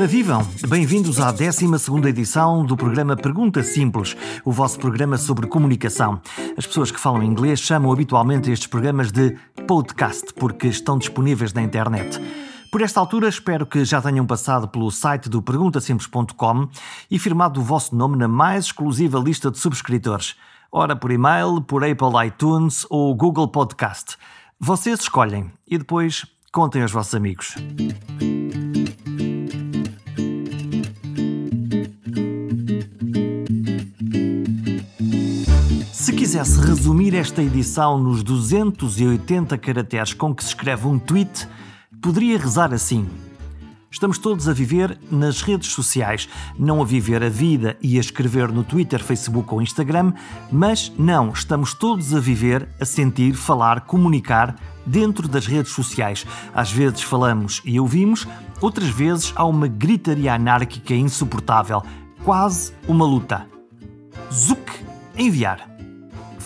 Ora, vivam! Bem-vindos à 12 edição do programa Pergunta Simples, o vosso programa sobre comunicação. As pessoas que falam inglês chamam habitualmente estes programas de podcast, porque estão disponíveis na internet. Por esta altura, espero que já tenham passado pelo site do perguntasimples.com e firmado o vosso nome na mais exclusiva lista de subscritores. Ora, por e-mail, por Apple iTunes ou Google Podcast. Vocês escolhem e depois contem aos vossos amigos. Quisesse resumir esta edição nos 280 caracteres com que se escreve um tweet, poderia rezar assim: Estamos todos a viver nas redes sociais, não a viver a vida e a escrever no Twitter, Facebook ou Instagram, mas não, estamos todos a viver, a sentir, falar, comunicar dentro das redes sociais. Às vezes falamos e ouvimos, outras vezes há uma gritaria anárquica insuportável, quase uma luta. Zuc! Enviar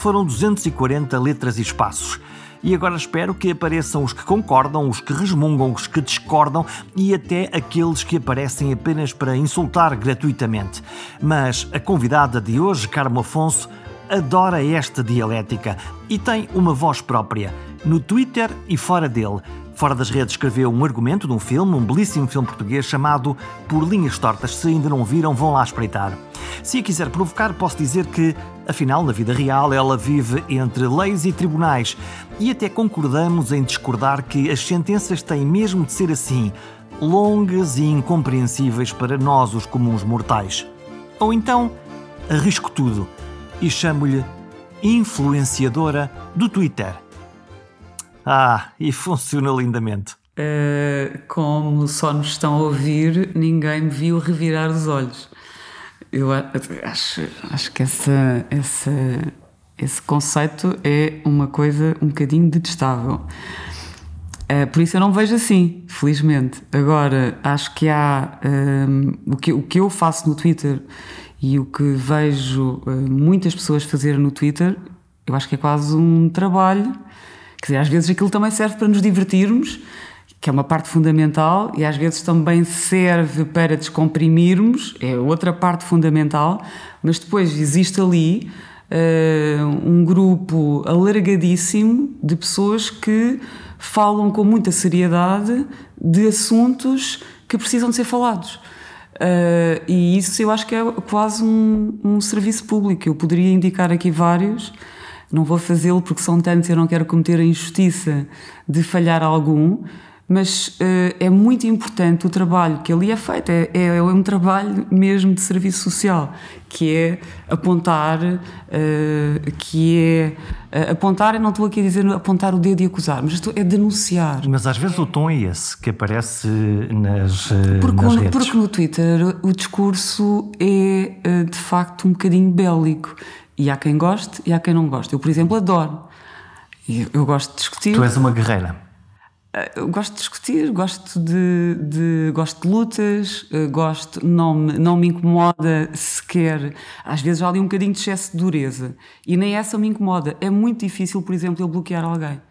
foram 240 letras e espaços. E agora espero que apareçam os que concordam, os que resmungam, os que discordam e até aqueles que aparecem apenas para insultar gratuitamente. Mas a convidada de hoje, Carmo Afonso, adora esta dialética e tem uma voz própria, no Twitter e fora dele. Fora das redes escreveu um argumento de um filme, um belíssimo filme português chamado Por Linhas Tortas. Se ainda não viram, vão lá espreitar. Se a quiser provocar, posso dizer que, afinal, na vida real, ela vive entre leis e tribunais e até concordamos em discordar que as sentenças têm mesmo de ser assim, longas e incompreensíveis para nós, os comuns mortais. Ou então, arrisco tudo e chamo-lhe influenciadora do Twitter. Ah, e funciona lindamente. Uh, como só nos estão a ouvir, ninguém me viu revirar os olhos. Eu acho, acho que essa, essa, esse conceito é uma coisa um bocadinho detestável. Uh, por isso eu não vejo assim, felizmente. Agora, acho que há um, o, que, o que eu faço no Twitter e o que vejo uh, muitas pessoas fazer no Twitter, eu acho que é quase um trabalho. Quer dizer, às vezes aquilo também serve para nos divertirmos que é uma parte fundamental e às vezes também serve para descomprimirmos, é outra parte fundamental, mas depois existe ali uh, um grupo alargadíssimo de pessoas que falam com muita seriedade de assuntos que precisam de ser falados. Uh, e isso eu acho que é quase um, um serviço público. Eu poderia indicar aqui vários, não vou fazê-lo porque são tantos, eu não quero cometer a injustiça de falhar algum, mas uh, é muito importante o trabalho que ali é feito, é, é, é, um trabalho mesmo de serviço social, que é apontar, uh, que é uh, apontar, eu não estou aqui a dizer apontar o dedo e acusar, mas estou, é denunciar. Mas às vezes o tom é esse que aparece nas, porque, nas redes. Porque no Twitter o discurso é de facto um bocadinho bélico, e há quem goste e há quem não goste. Eu, por exemplo, adoro. Eu, eu gosto de discutir. Tu és uma guerreira. Eh, eu gosto de discutir, gosto de, de, gosto de lutas, eh, gosto, não me, não me incomoda sequer. Às vezes há ali um bocadinho de excesso de dureza. E nem essa me incomoda. É muito difícil, por exemplo, eu bloquear alguém.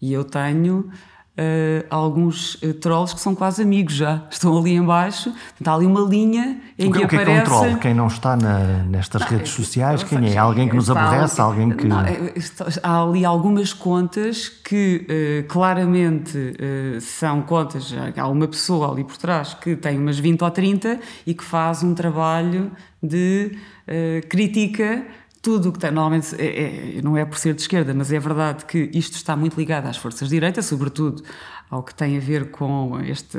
E eu tenho uh, alguns uh, trolls que são quase amigos já. Estão ali embaixo, está ali uma linha em o que, que, o que aparece... é que é um troll? Quem não está na, nestas não, redes sociais, quem é? Alguém que nos aborrece? Alguém que... Não, é, há ali algumas contas que uh, claramente são contas, há uma pessoa ali por trás que tem umas 20 ou 30 e que faz um trabalho de crítica tudo o que tem, normalmente é, é, não é por ser de esquerda, mas é verdade que isto está muito ligado às forças de direita, sobretudo ao que tem a ver com este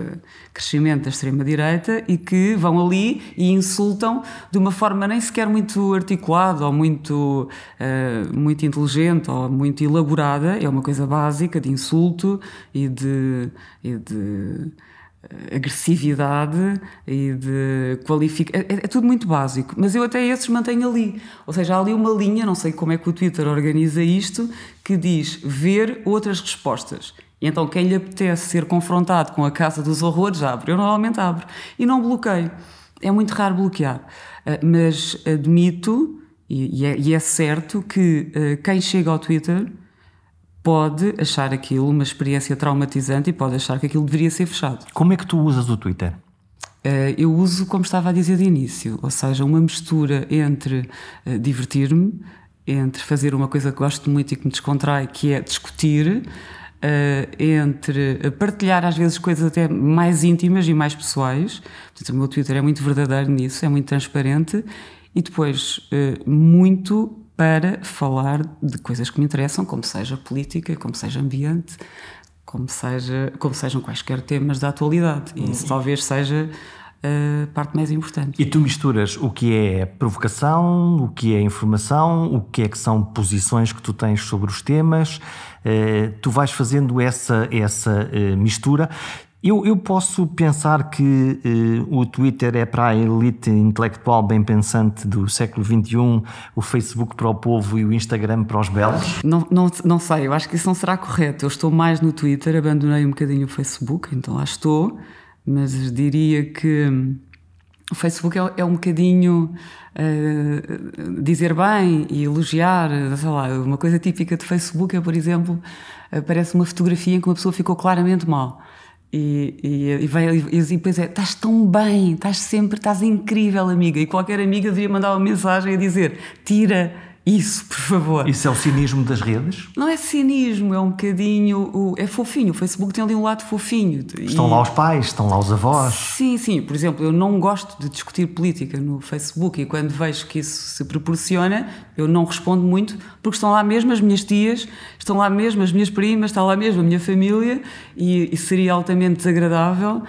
crescimento da extrema-direita e que vão ali e insultam de uma forma nem sequer muito articulada ou muito, uh, muito inteligente ou muito elaborada, é uma coisa básica de insulto e de. E de agressividade e de qualificação. É, é, tudo muito básico, mas eu até esses mantenho ali. Ou seja, há ali uma linha, não sei como é que o Twitter organiza isto, que diz ver outras respostas. E então quem lhe apetece ser confrontado com a casa dos horrores, abre. Eu normalmente abro. E não bloqueio. É muito raro bloquear. Eh, mas admito, e é, e é certo, que eh, quem chega ao Twitter pode achar aquilo uma experiência traumatizante e pode achar que aquilo deveria ser fechado. Como é que tu usas o Twitter? Uh, eu uso, como estava a dizer de início, ou seja, uma mistura entre uh, divertir-me, entre fazer uma coisa que gosto muito e que me descontrai, que é discutir, uh, entre partilhar às vezes coisas até mais íntimas e mais pessoais. Portanto, o meu Twitter é muito verdadeiro nisso, é muito transparente e depois muito para falar de coisas que me interessam, como seja política, como seja ambiente, como, seja, como sejam quaisquer temas da atualidade. E isso talvez seja a parte mais importante. E tu misturas o que é provocação, o que é informação, o que é que são posições que tu tens sobre os temas, uh, tu vais fazendo essa, essa uh, mistura. Eu, eu, posso pensar que uh, o Twitter é para a elite intelectual bem pensante do século XXI, o Facebook para o povo e o Instagram para os belos? Não, não, não sei, eu acho que isso não será correto. Eu estou mais no Twitter, abandonei um bocadinho o Facebook, então lá estou, mas diria que hum, o Facebook é, é um bocadinho uh, dizer bem e elogiar, sei lá, uma coisa típica do Facebook é, por exemplo, aparece uma fotografia em que uma pessoa ficou claramente mal. E, e, e, e, depois é, estás tão bem, estás sempre, estás incrível, amiga. E qualquer amiga devia mandar uma mensagem a dizer: tira isso, por favor. Isso é o cinismo das redes? Não é cinismo, é um bocadinho. É fofinho. O Facebook tem ali um lado fofinho. Estão e... lá os pais, estão lá os avós. Sim, sim. Por exemplo, eu não gosto de discutir política no Facebook e quando vejo que isso se proporciona, eu não respondo muito porque estão lá mesmo as minhas tias, estão lá mesmo as minhas primas, está lá mesmo a minha família e, e seria altamente desagradável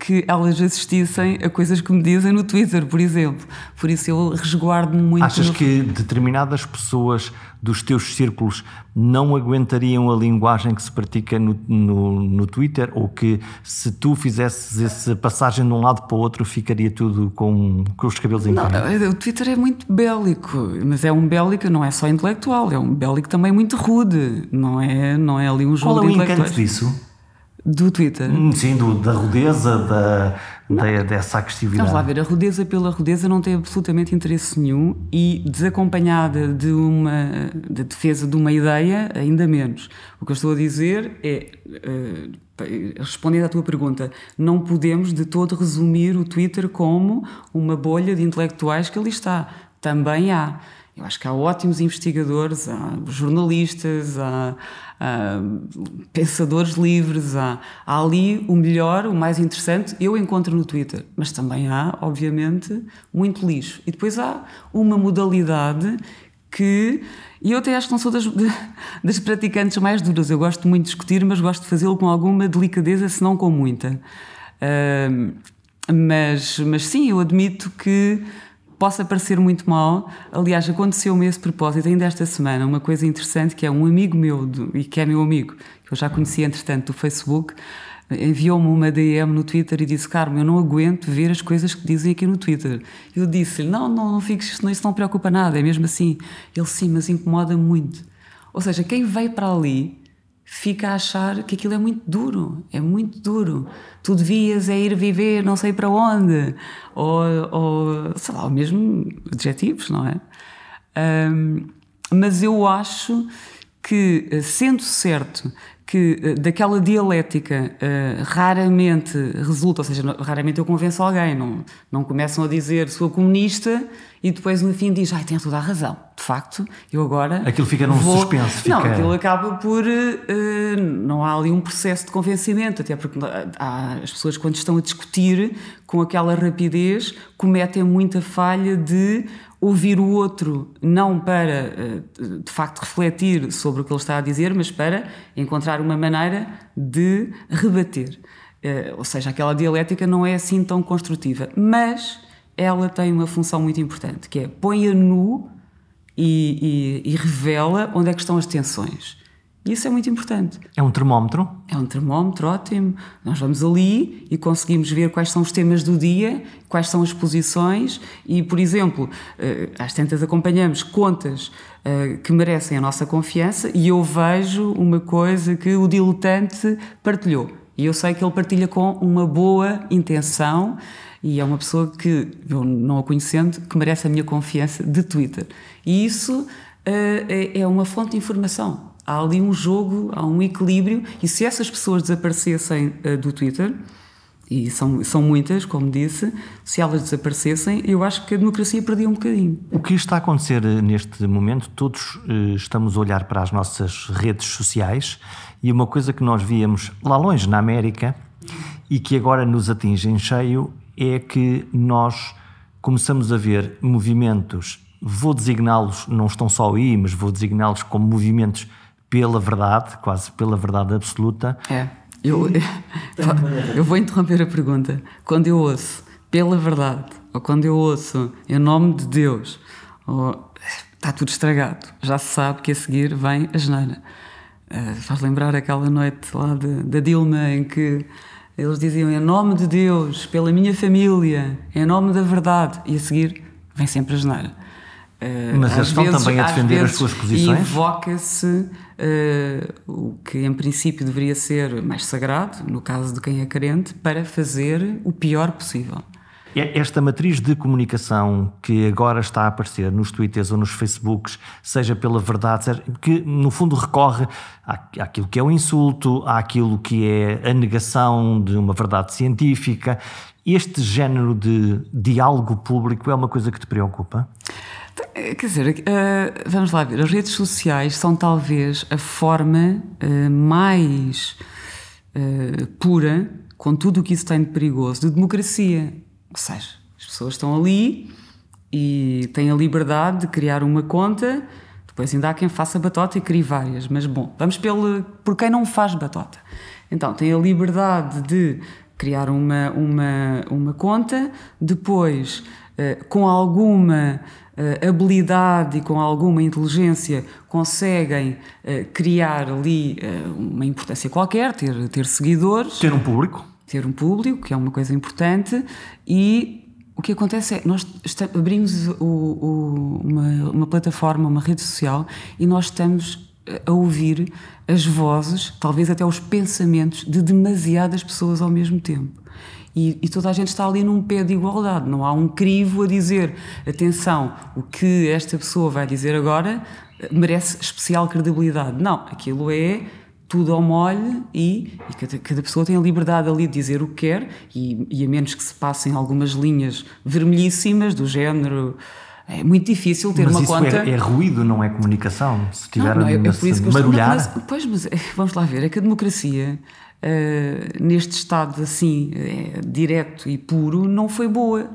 que elas assistissem a coisas que me dizem no Twitter, por exemplo. Por isso eu resguardo-me muito. Achas no... que determinadas pessoas dos teus círculos não aguentariam a linguagem que se pratica no, no, no Twitter? Ou que se tu fizesses essa passagem de um lado para o outro ficaria tudo com, com os cabelos em Não, o Twitter é muito bélico, mas é um bélico, não é só intelectual, é um bélico também muito rude, não é, não é ali um jogo Qual é o encanto disso? Do Twitter? Hum, sim, do, da rudeza, da, da, dessa agressividade. Vamos lá ver, a rudeza pela rudeza não tem absolutamente interesse nenhum e desacompanhada de uma de defesa de uma ideia, ainda menos. O que eu estou a dizer é, uh, respondendo à tua pergunta, não podemos de todo resumir o Twitter como uma bolha de intelectuais que ali está. Também há. Eu acho que há ótimos investigadores, há jornalistas, há, há pensadores livres, há, há, ali o melhor, o mais interessante, eu encontro no Twitter, mas também há, obviamente, muito lixo. E depois há uma modalidade que. E eu até acho que não sou das, das praticantes mais duras. Eu gosto muito de discutir, mas gosto de fazê-lo com alguma delicadeza, se não com muita. Uh, mas, mas sim, eu admito que possa parecer muito mal. Aliás, aconteceu-me esse propósito ainda esta semana, uma coisa interessante que é um amigo meu, do, e que é meu amigo, que eu já conheci entretanto do Facebook, enviou-me uma DM no Twitter e disse: Carmo, eu não aguento ver as coisas que dizem aqui no Twitter. Eu disse-lhe: Não, não, não fiques, isso não preocupa nada, é mesmo assim. Ele sim, mas incomoda muito. Ou seja, quem veio para ali fica a achar que aquilo é muito duro, é muito duro. Tu devias é ir viver não sei para onde, ou, ou sei lá, mesmo adjetivos, não é? Um, mas eu acho que, sendo certo que eh, daquela dialética uh, raramente resulta, ou seja, raramente eu convenço alguém, não, não começam a dizer sou comunista e depois no fim diz, ai, tem toda a razão. De facto, eu agora. Aquilo fica num vou... suspense. Fica... Não, aquilo acaba por. Uh, não há ali um processo de convencimento, até porque há, as pessoas, quando estão a discutir com aquela rapidez, cometem muita falha de ouvir o outro não para, eh, de facto, refletir sobre o que ele está a dizer, mas para encontrar uma maneira de rebater. Eh, ou seja, aquela dialética não é assim tão construtiva, mas ela tem uma função muito importante, que é põe a nu e, e, e revela onde é que estão as tensões. Isso é muito importante. É um termómetro? É um termómetro, ótimo. Nós vamos ali e conseguimos ver quais são os temas do dia, quais são as posições e, por exemplo, eh, às tantas acompanhamos contas eh, que merecem a nossa confiança e eu vejo uma coisa que o diletante partilhou. E eu sei que ele partilha com uma boa intenção e é uma pessoa que, eu não a conhecendo, que merece a minha confiança de Twitter. E isso é, é uma fonte de informação há ali um jogo, há um equilíbrio, e se essas pessoas desaparecessem uh, do Twitter, e são, são muitas, como disse, se elas desaparecessem, eu acho que a democracia perdia um bocadinho. O que está a acontecer eh, neste momento, todos eh, estamos a olhar para as nossas redes sociais e uma coisa que nós víamos lá longe na América e que agora nos atinge em cheio é que nós começamos a ver movimentos, vou designá-los, não estão só aí, mas vou designá-los como movimentos pela verdade, quase pela verdade absoluta. É eu, eu vou interromper a pergunta. Quando eu ouço pela verdade, ou quando eu ouço em nome de Deus, ou está tudo estragado, já se sabe que a seguir vem a geneira. Uh, faz lembrar aquela noite lá da Dilma em que eles diziam em nome de Deus, pela minha família, em nome da verdade, e a seguir vem sempre a geneira. Uh, Mas eles estão vezes, também a defender as suas posições? Invoca-se uh, o que em princípio deveria ser mais sagrado, no caso de quem é carente, para fazer o pior possível. Esta matriz de comunicação que agora está a aparecer nos Twitters ou nos Facebooks, seja pela verdade, seja, que no fundo recorre àquilo que é o insulto, àquilo que é a negação de uma verdade científica, este género de diálogo público é uma coisa que te preocupa? Quer dizer, eh, vamos lá ver, as redes sociais são talvez a forma eh, mais eh, pura, com tudo o que isso tem de perigoso, de democracia. Ou seja, as pessoas estão ali e têm a liberdade de criar uma conta, depois ainda há quem faça batota e crie várias, mas bom, vamos pelo, por quem não faz batota. Então, tem a liberdade de criar uma, uma, uma conta, depois, com alguma uh, habilidade e com alguma inteligência conseguem uh, criar ali uma importância qualquer, ter, ter seguidores. Ter um público. Ter um público, que é uma coisa importante, e o que acontece é nós abrimos o, o, uma, uma plataforma, uma rede social, e nós estamos a ouvir as vozes, talvez até os pensamentos de demasiadas pessoas ao mesmo tempo. E, e, toda a gente está ali num pé de igualdade, não há um crivo a dizer atenção, o que esta pessoa vai dizer agora merece especial credibilidade. Não, aquilo é tudo ao molho e, e cada, cada, pessoa tem a liberdade ali de dizer o que quer e, e a menos que se passem algumas linhas vermelhíssimas do género é muito difícil ter mas uma isso conta. É, é ruído, não é comunicação. Se tiver não, não, é, é por isso que marulhar. Mas, pois, mas vamos lá ver, é que a democracia uh, neste estado assim, uh, direto e puro, não foi boa.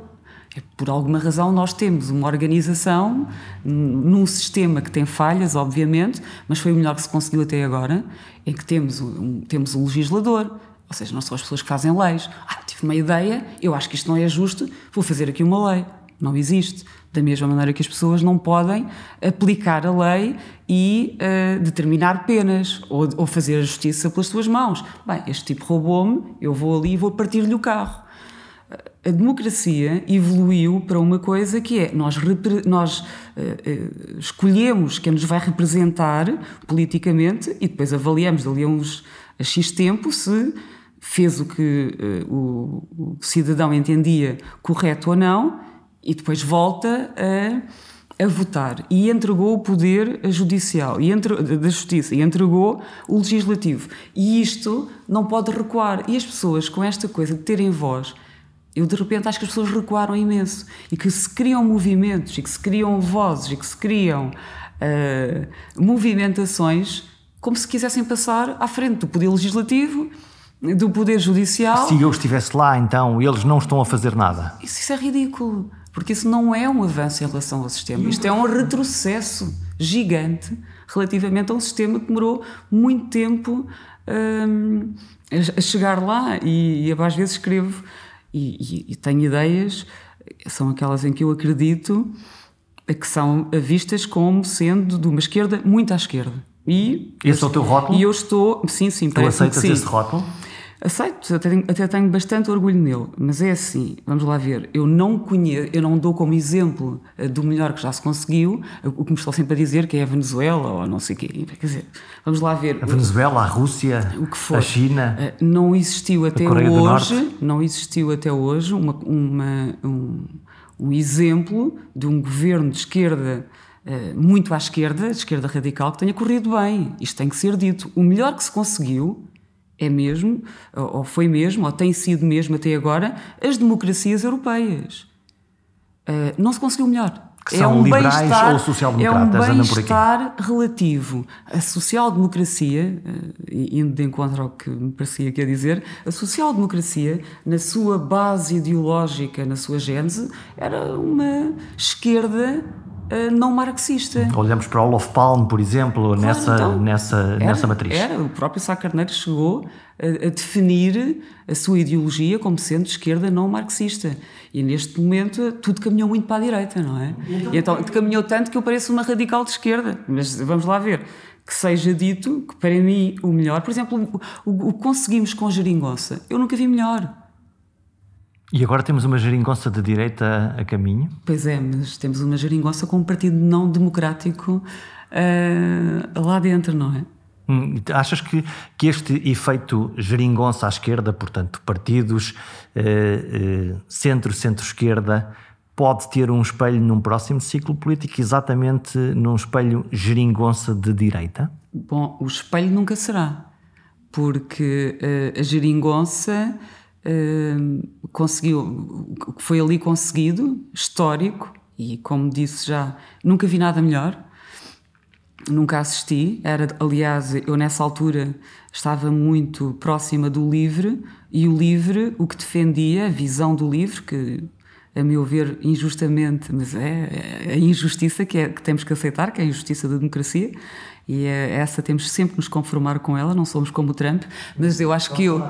É, por alguma razão, nós temos uma organização num sistema que tem falhas, obviamente, mas foi o melhor que se conseguiu até agora, em que temos um, temos um legislador, ou seja, não são as pessoas que fazem leis. Ah, tive uma ideia, eu acho que isto não é justo, vou fazer aqui uma lei. Não existe. Da mesma maneira que as pessoas não podem aplicar a lei e uh, determinar penas ou, ou, fazer a justiça pelas suas mãos. Bem, este tipo roubou-me, eu vou ali e vou partir-lhe o carro. A democracia evoluiu para uma coisa que é nós, nós uh, uh, escolhemos quem nos vai representar politicamente e depois avaliamos dali a uns a X tempo se fez o que o, o cidadão entendia correto ou não e depois volta a, a votar e entregou o poder judicial e entre, da justiça e entregou o legislativo. E isto não pode recuar. E as pessoas, com esta coisa de terem voz, eu de repente acho que as pessoas recuaram imenso e que se criam movimentos e que se criam vozes e que se criam uh, movimentações como se quisessem passar à frente do poder legislativo do Poder Judicial. Se eu estivesse lá, então, eles não estão a fazer nada. Isso, isso é ridículo porque isso não é um avanço em relação ao sistema, isto é um retrocesso gigante relativamente a um sistema que demorou muito tempo hum, a chegar lá e, e às vezes escrevo e, e, e, tenho ideias, são aquelas em que eu acredito que são vistas como sendo de uma esquerda muito à esquerda. E esse é o teu rótulo? E eu estou, sim, sim. Tu aceitas sim. esse rótulo? Aceito, até tenho, até tenho bastante orgulho nele, mas é assim, vamos lá ver, eu não conheço, eu não dou como exemplo eh, do melhor que já se conseguiu, o que me estou sempre a dizer que é a Venezuela ou não sei o quê, quer dizer, vamos lá ver. A Venezuela, a Rússia, o que for, a China. Eh, não existiu até hoje, não existiu até hoje uma, uma um, um exemplo de um governo de esquerda eh, muito à esquerda, de esquerda radical, que tenha corrido bem. Isto tem que ser dito. O melhor que se conseguiu é mesmo, ou foi mesmo, ou tem sido mesmo até agora, as democracias europeias. Uh, não se conseguiu melhor. Que são é um liberais ou social-democratas, é um bem-estar relativo. A social-democracia, uh, indo de encontro ao que me parecia que ia dizer, a social-democracia, na sua base ideológica, na sua gênese, era uma esquerda uh, não marxista. Olhamos para Olof Palme, por exemplo, claro, nessa, então, nessa, era, nessa matriz. Era, o próprio Sá Carneiro chegou a, a, definir a sua ideologia como sendo de esquerda não marxista. E neste momento tudo caminhou muito para a direita, não é? Então, e então caminhou tanto que eu pareço uma radical de esquerda. Mas vamos lá ver. Que seja dito que para mim o melhor, por exemplo, o, o conseguimos com geringonça, eu nunca vi melhor. E agora temos uma geringonça de direita a caminho? Pois é, mas temos uma geringonça com um partido não democrático uh, lá dentro, não é? Hum, achas que, que este efeito geringonça à esquerda, portanto, partidos uh, uh, centro, centro-esquerda, pode ter um espelho num próximo ciclo político, exatamente num espelho geringonça de direita? Bom, o espelho nunca será, porque a geringonça conseguiu, o que foi ali conseguido, histórico, e como disse já, nunca vi nada melhor, nunca assisti. Era, aliás, eu nessa altura estava muito próxima do livre, e o livre, o que defendia, a visão do livre, que a meu ver, injustamente, mas é, é a injustiça que, é, que temos que aceitar, que é a injustiça da democracia, e é, essa temos sempre que nos conformar com ela, não somos como o Trump, mas eu acho que eu,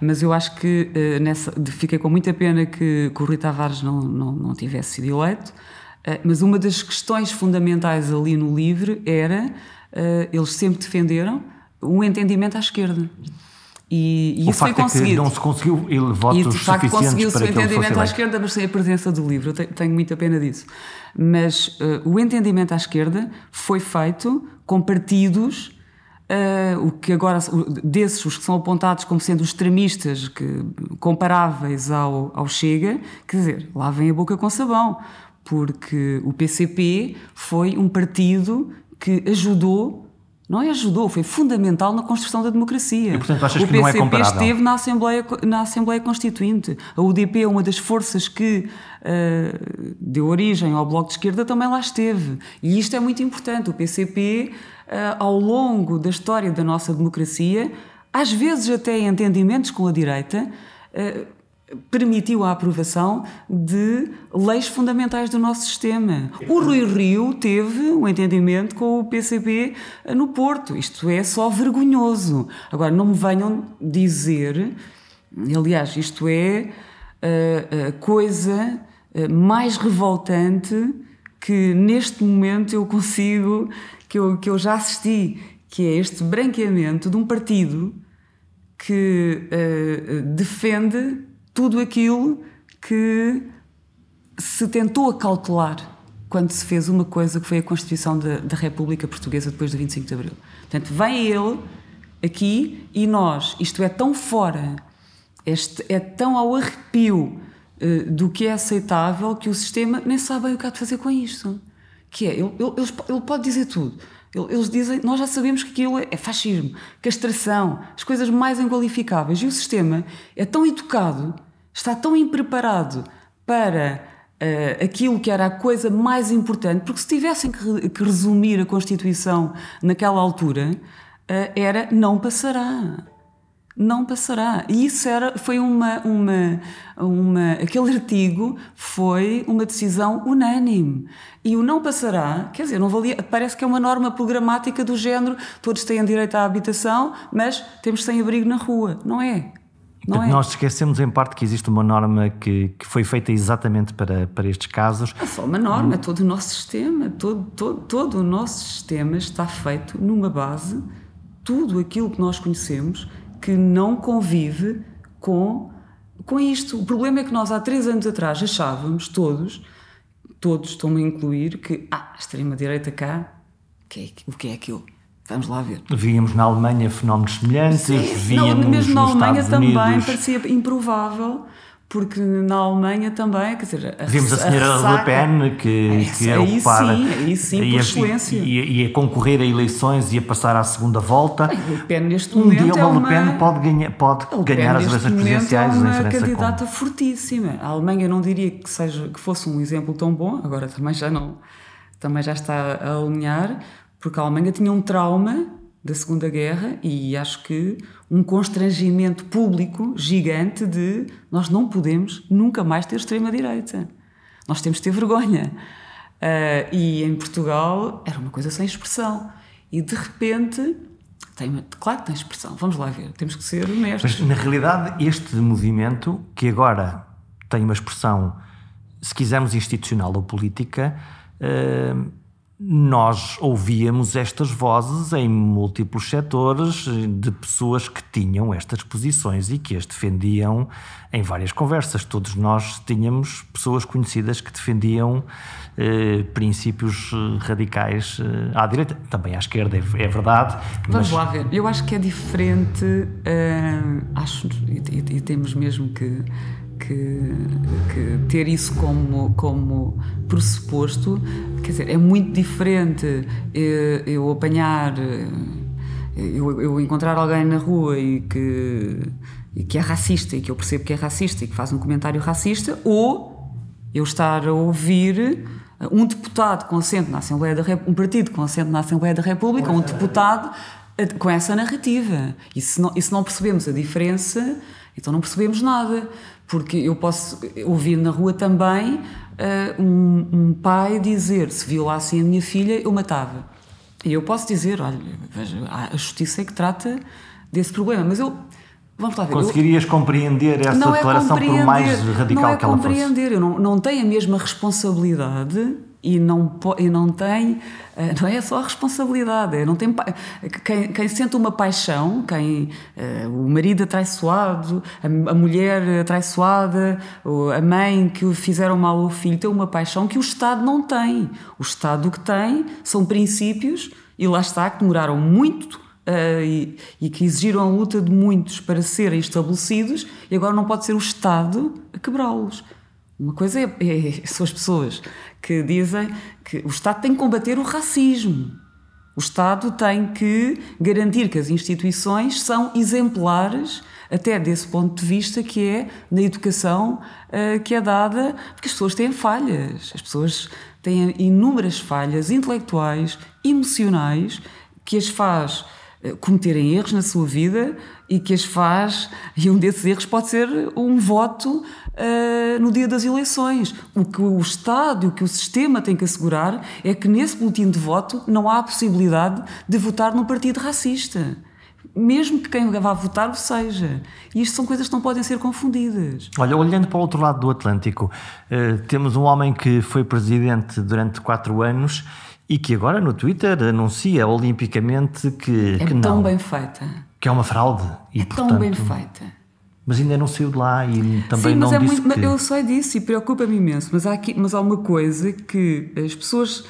mas eu acho que uh, nessa, fiquei com muita pena que, que o Rui Tavares não, não, não tivesse sido eleito, uh, mas uma das questões fundamentais ali no LIVRE era, uh, eles sempre defenderam um entendimento à esquerda. E, e isso foi conseguido. É que não se conseguiu ele, votos e, de facto, conseguiu-se o entendimento à esquerda, mas sem a presença do livro. Eu tenho, tenho muita pena disso. Mas uh, o entendimento à esquerda foi feito com partidos. Uh, o que agora desses os que são apontados como sendo extremistas que, comparáveis ao, ao Chega, quer dizer, lá vem a boca com sabão, porque o PCP foi um partido que ajudou não é ajudou, foi fundamental na construção da democracia. E, portanto, achas o que não é PCP esteve na Assembleia, na Assembleia Constituinte. A UDP é uma das forças que uh, deu origem ao Bloco de Esquerda, também lá esteve. E isto é muito importante. O PCP, uh, eh, ao longo da história da nossa democracia, às vezes até em entendimentos com a direita, uh, permitiu a aprovação de leis fundamentais do nosso sistema. O Rui Rio teve um entendimento com o PCB no Porto. Isto é só vergonhoso. Agora, não me venham dizer, aliás, isto é a, a coisa mais revoltante que neste momento eu consigo, que eu, que eu já assisti, que é este branqueamento de um partido que uh, defende tudo aquilo que se tentou acautelar quando se fez uma coisa que foi a Constituição da, da República Portuguesa depois do 25 de Abril. Portanto, vem ele aqui e nós, isto é tão fora, este, é tão ao arrepio uh, do que é aceitável que o sistema nem sabe o que há de fazer com isto. Que é, ele, ele, ele pode dizer tudo. Eles dizem, nós já sabemos que aquilo é fascismo, castração, as coisas mais inqualificáveis. E o sistema é tão educado, está tão impreparado para uh, aquilo que era a coisa mais importante, porque se tivessem que, que resumir a Constituição naquela altura, uh, era não passará não passará. E isso era, foi uma, uma, uma. Aquele artigo foi uma decisão unânime. E o não passará, quer dizer, não valia, parece que é uma norma programática do género: todos têm direito à habitação, mas temos sem abrigo na rua. Não é. Não é. Nós esquecemos em parte que existe uma norma que, que foi feita exatamente para, para estes casos. É só uma norma, todo o nosso sistema, todo, todo, todo o nosso sistema está feito numa base, tudo aquilo que nós conhecemos que não convive com, com isto. O problema é que nós há três anos atrás achávamos todos, todos estão-me a incluir, que ah, a extrema-direita cá, que é, o que é aquilo? Vamos lá ver. Víamos na Alemanha fenómenos semelhantes, Sim, víamos não, mesmo na Alemanha Estados também Unidos. parecia improvável, porque na Alemanha também, quer dizer, a Vimos a senhora a Le Pen que, que é aí ocupada sim, aí sim, por excelência. E, a concorrer a eleições e a passar à segunda volta. Le Pen neste um momento dia uma Le Pen pode ganhar, pode ganhar as eleições presidenciais é uma candidata fortíssima. A Alemanha não diria que seja que fosse um exemplo tão bom, agora também já não, também já está a alinhar, porque a Alemanha tinha um trauma da Segunda Guerra e acho que um constrangimento público gigante de nós não podemos nunca mais ter extrema-direita. Nós temos de ter vergonha. Uh, e em Portugal era uma coisa sem expressão. E de repente, tem, claro que tem expressão, vamos lá ver, temos que ser honestos. Mas na realidade, este movimento, que agora tem uma expressão, se quisermos, institucional ou política, uh, nós ouvíamos estas vozes em múltiplos setores de pessoas que tinham estas posições e que as defendiam em várias conversas. Todos nós tínhamos pessoas conhecidas que defendiam eh, princípios eh, radicais eh, à direita, também à esquerda, é, é verdade. Vamos mas... lá ver. Eu acho que é diferente, uh, acho, e, e, e temos mesmo que que, que, ter isso como, como pressuposto, quer dizer, é muito diferente eu, eu apanhar, eu, eu, encontrar alguém na rua e que, e que é racista e que eu percebo que é racista e que faz um comentário racista, ou eu estar a ouvir um deputado com assento na Assembleia da República, um partido com assento na Assembleia da República, um deputado com essa narrativa. E se não, e se não percebemos a diferença, então não percebemos nada. Porque eu posso ouvir na rua também uh, um, um, pai dizer: se violassem a minha filha, eu matava. E eu posso dizer: olha, veja, a justiça é que trata desse problema. Mas eu. Vamos lá ver. Conseguirias eu, compreender essa é declaração por mais radical não é que ela fosse? Não é compreender. Eu não, não tenho a mesma responsabilidade e não, e não tem, eh, não é só a responsabilidade, é, não tem, quem, quem sente uma paixão, quem, uh, o marido atraiçoado, a, a mulher atraiçoada, a mãe que fizeram mal ao filho, tem uma paixão que o Estado não tem. O Estado o que tem são princípios, e lá está, que demoraram muito Uh, e, e, que exigiram a luta de muitos para serem estabelecidos e agora não pode ser o Estado a quebrá-los. Uma coisa é, é, são as pessoas que dizem que o Estado tem que combater o racismo. O Estado tem que garantir que as instituições são exemplares, até desse ponto de vista, que é na educação uh, que é dada, porque as pessoas têm falhas, as pessoas têm inúmeras falhas intelectuais, emocionais, que as faz cometerem erros na sua vida e que as faz, e um desses erros pode ser um voto uh, no dia das eleições. O que o Estado e o que o sistema tem que assegurar é que nesse boletim de voto não há a possibilidade de votar num partido racista. Mesmo que quem vá votar o seja. E isto são coisas que não podem ser confundidas. Olha, olhando para o outro lado do Atlântico, uh, temos um homem que foi presidente durante quatro anos e que agora no Twitter anuncia olimpicamente que, é que não. É tão bem feita. Que é uma fraude. E, é portanto, tão bem feita. Mas ainda não saiu de lá e também Sim, não mas é disse muito, que... Eu sei disso e preocupa-me imenso, mas há, aqui, mas há uma coisa que as pessoas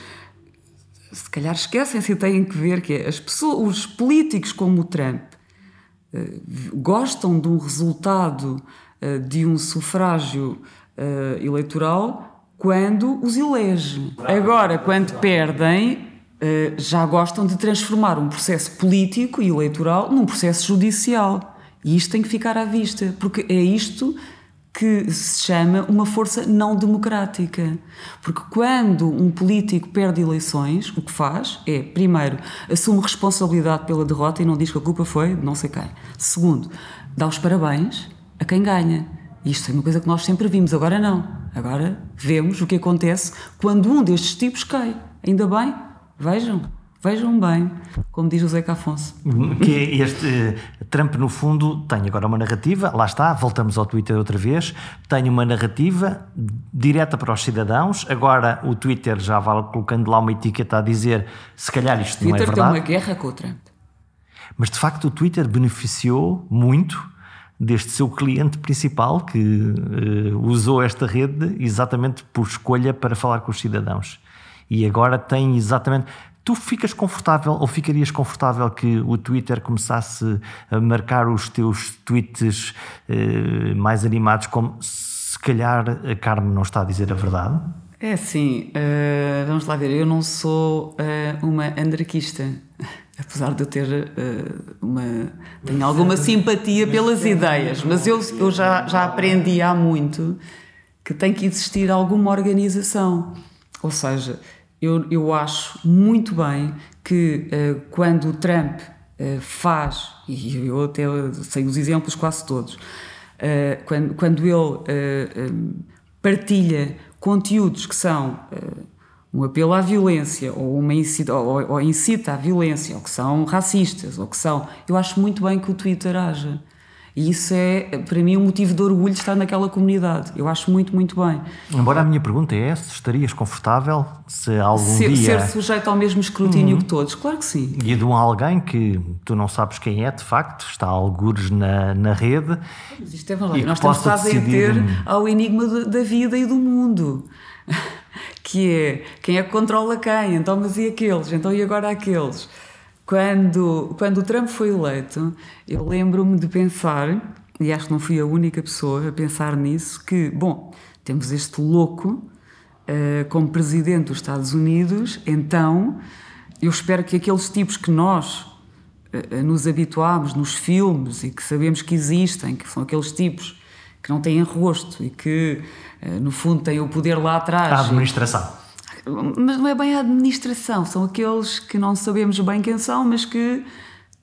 se calhar esquecem-se e têm que ver, que é as pessoas, os políticos como o Trump uh, gostam de um resultado uh, de um sufrágio uh, eleitoral quando os elege. Agora, quando perdem, eh, já gostam de transformar um processo político e eleitoral num processo judicial. E isto tem que ficar à vista, porque é isto que se chama uma força não democrática. Porque quando um político perde eleições, o que faz é, primeiro, assume responsabilidade pela derrota e não diz que a culpa foi de não sei quem. Segundo, dá os parabéns a quem ganha. Isto é uma coisa que nós sempre vimos, agora não. Agora vemos o que acontece quando um destes tipos cai. Ainda bem, vejam, vejam bem, como diz o Zeca Afonso. Que este Trump, no fundo, tem agora uma narrativa, lá está, voltamos ao Twitter outra vez, tem uma narrativa direta para os cidadãos. Agora o Twitter já vai colocando lá uma etiqueta a dizer se calhar isto Twitter não é verdade. tem uma guerra com o Trump. Mas de facto o Twitter beneficiou muito deste seu cliente principal que uh, usou esta rede exatamente por escolha para falar com os cidadãos. E agora tem exatamente Tu ficas confortável ou ficarias confortável que o Twitter começasse a marcar os teus tweets eh, mais animados como se calhar a Carmen não está a dizer a verdade? É assim, uh, vamos lá ver, eu não sou uh, uma anarquista, apesar de eu ter uh, uma. tenho alguma simpatia pelas ideias, mas eu, eu já, já aprendi há muito que tem que existir alguma organização. Ou seja, eu, eu acho muito bem que quando o Trump faz, e eu até sei os exemplos quase todos, quando, quando ele partilha conteúdos que são uh, um apelo à violência ou, uma incita, ou, ou, incita à violência, ou que são racistas, ou que são. Eu acho muito bem que o Twitter haja. E isso é, para mim, um motivo de orgulho de estar naquela comunidade. Eu acho muito, muito bem. Embora a minha pergunta é se estarias confortável se algum ser, dia... Ser sujeito ao mesmo escrutínio uhum. que todos, claro que sim. E de um alguém que tu não sabes quem é, de facto, está a algures na, na rede... Mas isto é verdade. Nós estamos quase decidir... a ter ao enigma da vida e do mundo. Que é, quem é que controla quem? Então, mas e aqueles? Então, e agora aqueles? Quando, quando o Trump foi eleito, eu lembro-me de pensar, e acho que não fui a única pessoa a pensar nisso, que, bom, temos este louco uh, como presidente dos Estados Unidos, então eu espero que aqueles tipos que nós uh, nos habituámos nos filmes e que sabemos que existem, que são aqueles tipos que não têm rosto e que, no fundo, têm o poder lá atrás. A administração mas não é bem a administração, são aqueles que não sabemos bem quem são, mas que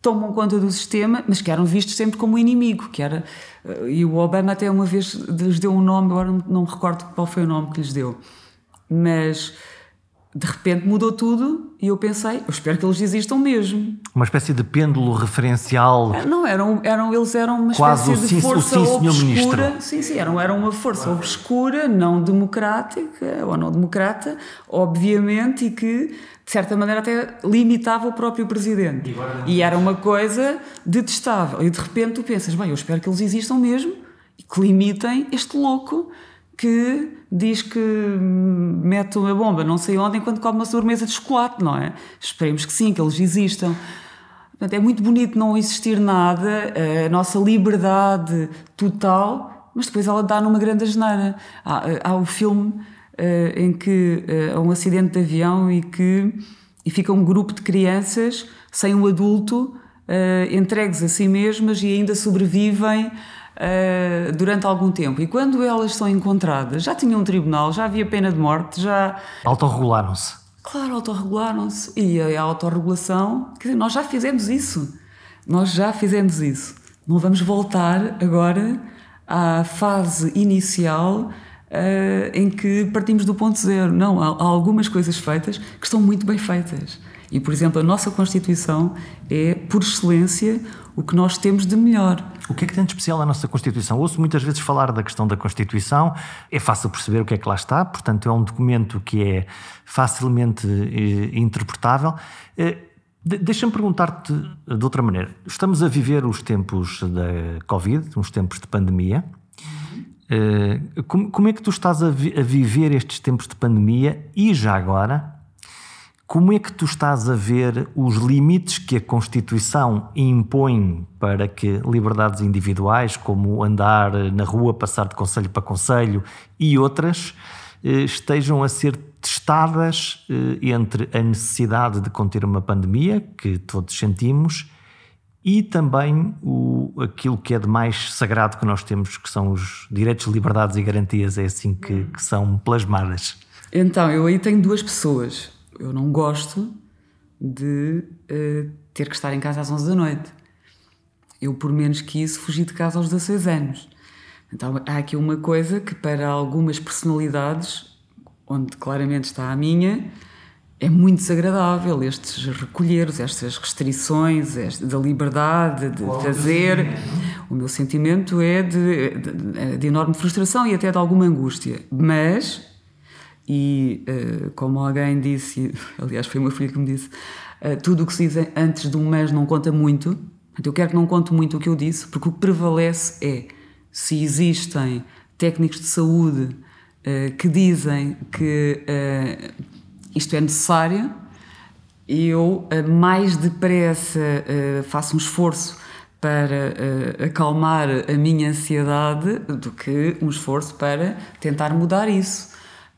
tomam conta do sistema, mas que eram vistos sempre como inimigo, que era eh, e o Obama até uma vez lhes deu um nome, agora não me recordo qual foi o nome que lhes deu, mas de repente mudou tudo e eu pensei, eu espero que eles existam mesmo. Uma espécie de pêndulo referencial. É, não, eram, eram, eles eram uma Quase espécie de força o sim, obscura. Ministro. Sim, sim, eram, eram uma força obscura, não democrática ou não democrata, obviamente, e que de certa maneira até limitava o próprio presidente. E era uma coisa detestável. E de repente tu pensas, bem, eu espero que eles existam mesmo e que limitem este louco que diz que mete uma bomba não sei onde enquanto come uma sobremesa de chocolate, não é? Esperemos que sim, que eles existam. Portanto, é muito bonito não existir nada, a nossa liberdade total, mas depois ela dá numa grande asneira. Há, há o filme uh, em que uh, há um acidente de avião e que e fica um grupo de crianças sem um adulto entregues a si mesmas e ainda sobrevivem uh, durante algum tempo. E quando elas são encontradas, já tinham um tribunal, já havia pena de morte, já. Autorregularam-se. Claro, autorregularam-se. E a autorregulação, quer dizer, nós já fizemos isso. Nós já fizemos isso. Não vamos voltar agora à fase inicial uh, em que partimos do ponto zero. Não, há, há algumas coisas feitas que estão muito bem feitas. E, por exemplo, a nossa Constituição é, por excelência, o que nós temos de melhor. O que é que tem de especial a nossa Constituição? Ouço muitas vezes falar da questão da Constituição, é fácil perceber o que é que lá está, portanto, é um documento que é facilmente eh, interpretável. Eh, Deixa-me perguntar-te de outra maneira. Estamos a viver os tempos da Covid, uns tempos de pandemia. Eh, como, é que tu estás a viver estes tempos de pandemia e já agora como é que tu estás a ver os limites que a Constituição impõe para que liberdades individuais, como andar na rua, passar de conselho para conselho e outras, eh, estejam a ser testadas eh, entre a necessidade de conter uma pandemia, que todos sentimos, e também o, aquilo que é de mais sagrado que nós temos, que são os direitos, liberdades e garantias, é assim que, que são plasmadas? Então, eu aí tenho duas pessoas eu não gosto de uh, ter que estar em casa às 11 da noite. Eu, por menos que isso, fugi de casa aos 16 anos. Então, há aqui uma coisa que, para algumas personalidades, onde claramente está a minha, é muito desagradável estes recolheres, estas restrições da liberdade de fazer. O meu sentimento é de, de, de, enorme frustração e até de alguma angústia. Mas e uh, como alguém disse, aliás foi uma filha que me disse, uh, tudo o que se diz antes de um mês não conta muito. Eu quero que não conte muito o que eu disse, porque o que prevalece é se existem técnicos de saúde uh, que dizem que isto é necessário, eu mais depressa faço um esforço para uh, acalmar a minha ansiedade do que um esforço para tentar mudar isso.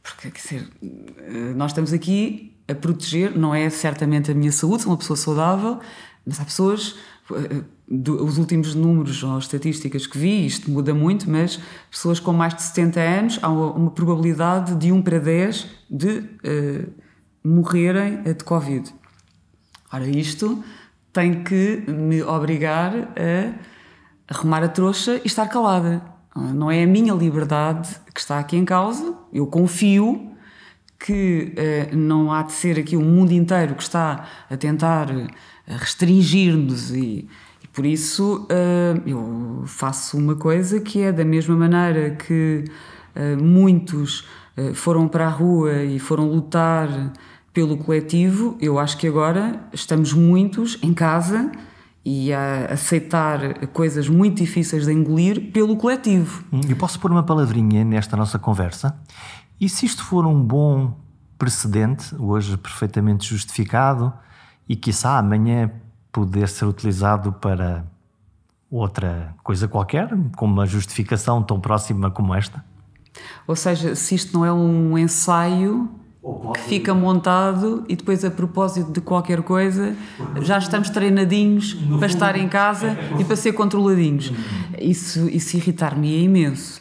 Porque, quer dizer, uh, nós estamos aqui a proteger, não é certamente a minha saúde, sou uma pessoa saudável, mas há pessoas. Uh, do, os últimos números ou estatísticas que vi, isto muda muito, mas pessoas com mais de 70 anos, há uma, uma probabilidade de 1 para 10 de morrerem de Covid. Ora, isto tem que me obrigar a arrumar a trouxa e estar calada. Não é a minha liberdade que está aqui em causa. Eu confio que uh, não há de ser aqui o mundo inteiro que está a tentar eh, restringir-nos e, por isso uh, eu faço uma coisa que é da mesma maneira que muitos foram para a rua e foram lutar pelo coletivo, eu acho que agora estamos muitos em casa e a aceitar coisas muito difíceis de engolir pelo coletivo. Hum, eu posso pôr uma palavrinha nesta nossa conversa? E se isto for um bom precedente, hoje perfeitamente justificado, e quiçá amanhã poder ser utilizado para outra coisa qualquer, com uma justificação tão próxima como esta? Ou seja, se isto não é um ensaio que fica montado e depois a propósito de qualquer coisa já estamos treinadinhos para estar em casa e para ser controladinhos. Isso, isso irritar-me é imenso.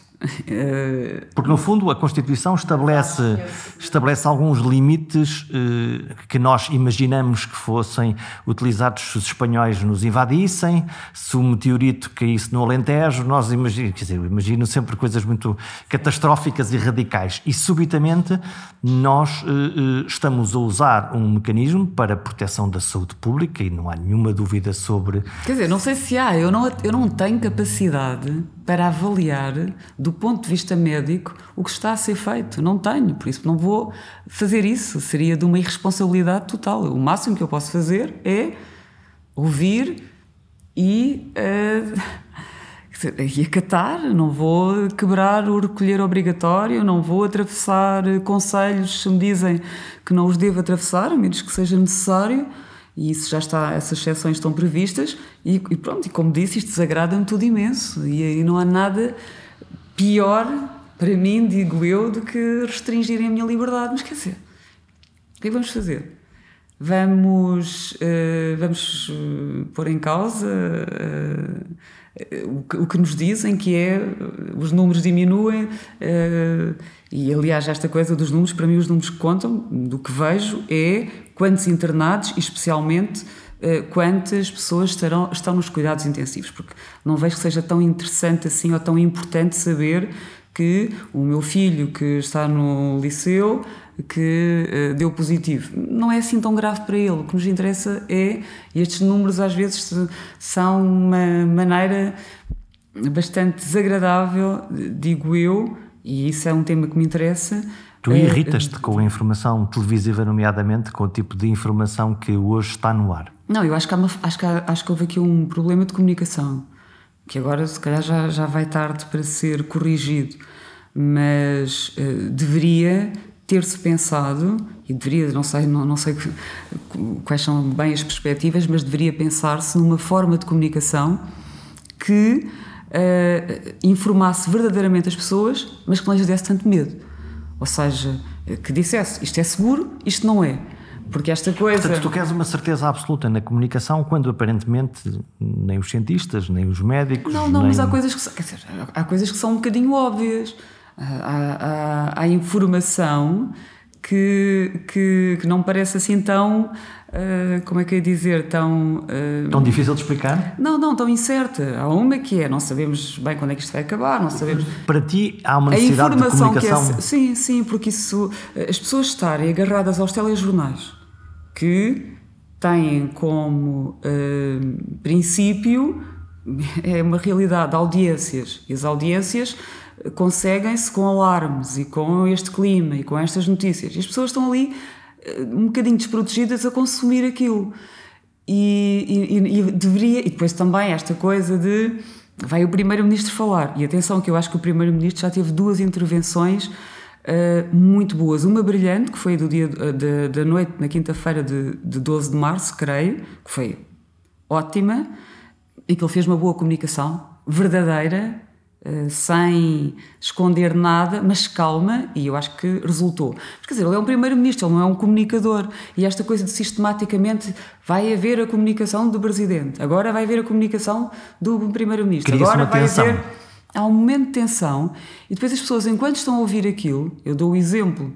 Porque, no fundo, a Constituição estabelece, estabelece alguns limites eh, que nós imaginamos que fossem utilizados se os espanhóis nos invadissem, se o meteorito caísse no Alentejo, nós imaginamos, quer dizer, imagino sempre coisas muito catastróficas e radicais. E, subitamente, nós eh, eh, estamos a usar um mecanismo para a proteção da saúde pública e não há nenhuma dúvida sobre. Quer dizer, não sei se há, eu não, eu não tenho capacidade para avaliar, do ponto de vista médico, o que está a ser feito. Não tenho, por isso não vou fazer isso. Seria de uma irresponsabilidade total. O máximo que eu posso fazer é ouvir e. Uh, e acatar, não vou quebrar o recolher obrigatório, não vou atravessar conselhos se me dizem que não os devo atravessar, a menos que seja necessário e isso já está, essas exceções estão previstas e, e pronto, e como disse, isto desagrada-me tudo imenso e aí não há nada pior para mim, digo eu, do que restringirem a minha liberdade. Mas quer dizer, o que é vamos fazer? Vamos, uh, vamos uh, pôr em causa uh, o, que, o, que, nos dizem, que é os números diminuem, e aliás, esta coisa dos números, para mim, os números que contam, do que vejo, é quantos internados e, especialmente, eh, quantas pessoas estarão, estão nos cuidados intensivos, porque não vejo que seja tão interessante assim ou tão importante saber que o meu filho que está no liceu que uh, deu positivo. Não é assim tão grave para ele. O que nos interessa é, e estes números às vezes são uma maneira bastante desagradável, digo eu, e isso é um tema que me interessa, Tu é, irritas-te com a informação televisiva, nomeadamente, com o tipo de informação que hoje está no ar? Não, eu acho que, uma, acho que, acho que houve aqui um problema de comunicação, que agora, se calhar, já, já vai tarde para ser corrigido, mas uh, deveria ter-se pensado, e deveria, não sei, não, não sei quais são bem as perspectivas, mas deveria pensar-se numa forma de comunicação que uh, informasse verdadeiramente as pessoas, mas que não lhes desse tanto medo. Ou seja, que dissesse isto é seguro, isto não é. Porque esta coisa. Portanto, tu queres uma certeza absoluta na comunicação quando aparentemente nem os cientistas, nem os médicos. Não, não, nem... mas há coisas que, quer dizer, há coisas que são um bocadinho óbvias. Há, há, há informação que, que, que, não parece assim tão. Uh, como é que é dizer? Tão. Uh, tão difícil de explicar? Não, não, tão incerta. Há uma que é, não sabemos bem quando é que isto vai acabar, não sabemos. Para ti há uma necessidade de comunicação. Que é, sim, sim, porque isso. As pessoas estarem agarradas aos telejornais que têm como uh, princípio é uma realidade, audiências. E as audiências conseguem-se com alarmes e com este clima e com estas notícias. E as pessoas estão ali eh, um bocadinho desprotegidas a consumir aquilo. E, e, e, deveria, e depois também esta coisa de vai o Primeiro-Ministro falar. E atenção, que eu acho que o Primeiro-Ministro já teve duas intervenções uh, muito boas. Uma brilhante, que foi do dia da, da noite, na quinta-feira de, de 12 de março, creio, que foi ótima, e que ele fez uma boa comunicação, verdadeira, sem esconder nada, mas calma, e eu acho que resultou. Mas, quer dizer, ele é um primeiro-ministro, ele não é um comunicador, e esta coisa de sistematicamente vai haver a comunicação do presidente, agora vai haver a comunicação do primeiro-ministro, agora vai tensão. haver há um momento de tensão e depois as pessoas, enquanto estão a ouvir aquilo, eu dou o exemplo,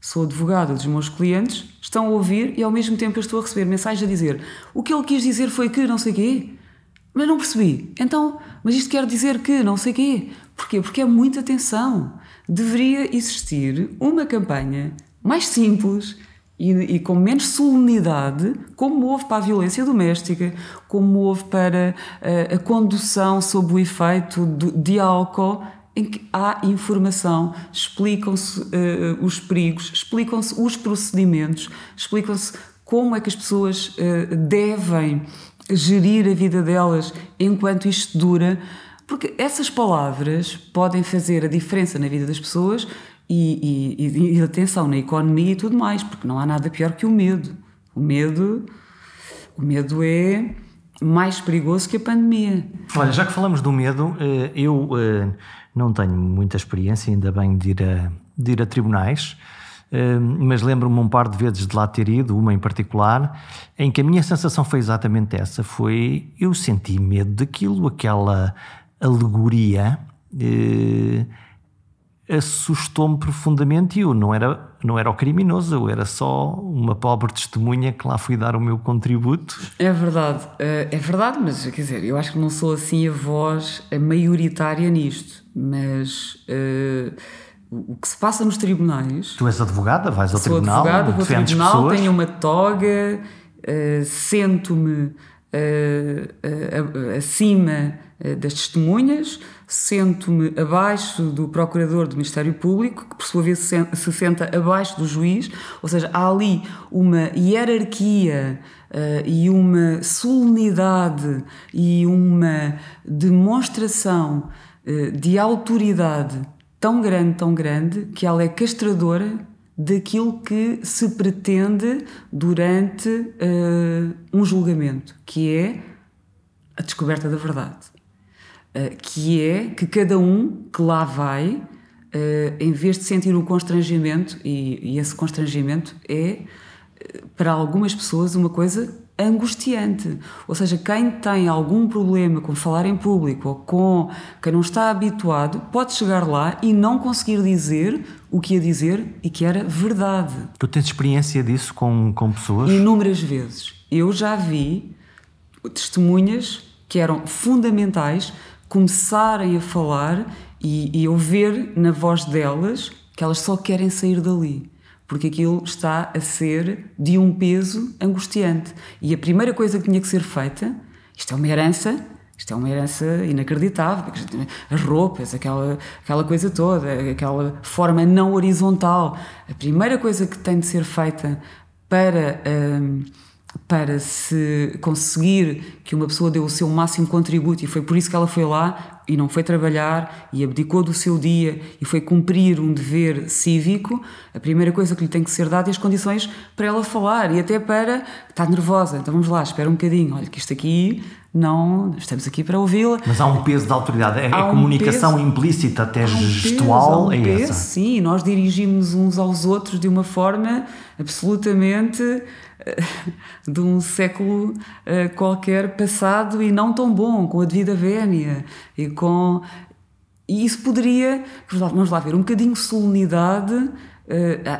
sou advogada dos meus clientes, estão a ouvir e ao mesmo tempo eu estou a receber mensagens a dizer o que ele quis dizer foi que não sei quê, mas não percebi. Então, mas isto quer dizer que não sei quê. Porquê? Porque é muita tensão. Deveria existir uma campanha mais simples, e, e, com menos solenidade, como houve para a violência doméstica, como houve para a, eh, a condução sob o efeito do, de álcool, em que há informação, explicam-se uh, os perigos, explicam-se os procedimentos, explicam-se como é que as pessoas uh, devem gerir a vida delas enquanto isto dura, porque essas palavras podem fazer a diferença na vida das pessoas e, e, e, atenção na economia e tudo mais, porque não há nada pior que o medo. O medo, o medo é mais perigoso que a pandemia. Olha, já que falamos do medo, eh, eu eh, não tenho muita experiência, ainda bem, de ir a, de ir a tribunais, mas lembro-me um par de vezes de lá ter ido, uma em particular, em que a minha sensação foi exatamente essa: foi eu senti medo daquilo, aquela alegoria assustou-me profundamente e eu não era, não era o criminoso, eu era só uma pobre testemunha que lá fui dar o meu contributo. É verdade, eh, é verdade, mas quer dizer, eu acho que não sou assim a voz maioritária nisto, mas uh, o que se passa nos tribunais. Tu és advogada, vais ao sou tribunal, advogada, vou ao tribunal, pessoas. tenho uma toga, uh, sento-me uh, acima das testemunhas sento-me abaixo do procurador do Ministério Público, que por sua vez se senta abaixo do juiz, ou seja, há ali uma hierarquia uh, e uma solenidade e uma demonstração uh, de autoridade tão grande, tão grande, que ela é castradora daquilo que se pretende durante uh, um julgamento, que é a descoberta da verdade. Eh, que é que cada um que lá vai, uh, em vez de sentir um constrangimento, e, e, esse constrangimento é, para algumas pessoas, uma coisa angustiante. Ou seja, quem tem algum problema com falar em público ou com quem não está habituado, pode chegar lá e não conseguir dizer o que ia dizer e que era verdade. Tu tens experiência disso com, com pessoas? Inúmeras vezes. Eu já vi testemunhas que eram fundamentais começarem a falar e, e eu ver na voz delas que elas só querem sair dali porque aquilo está a ser de um peso angustiante. E a primeira coisa que tinha que ser feita, isto é uma herança, isto é uma herança inacreditável, as roupas, aquela, aquela coisa toda, aquela forma não horizontal. A primeira coisa que tem de ser feita para. Hum, para se conseguir que uma pessoa deu o seu máximo contributo e foi por isso que ela foi lá e não foi trabalhar e abdicou do seu dia e foi cumprir um dever cívico, a primeira coisa que lhe tem que ser dada é as condições para ela falar e até para estar nervosa, então vamos lá, espera um bocadinho, olha que isto aqui não, estamos aqui para ouvi-la. Mas há um peso de autoridade, é a um comunicação peso, implícita, até gestual, um é peso, essa. Sim, nós dirigimos uns aos outros de uma forma absolutamente de um século uh, qualquer passado e não tão bom, com a devida vénia e com. E isso poderia, vamos lá ver, um bocadinho de solenidade, uh,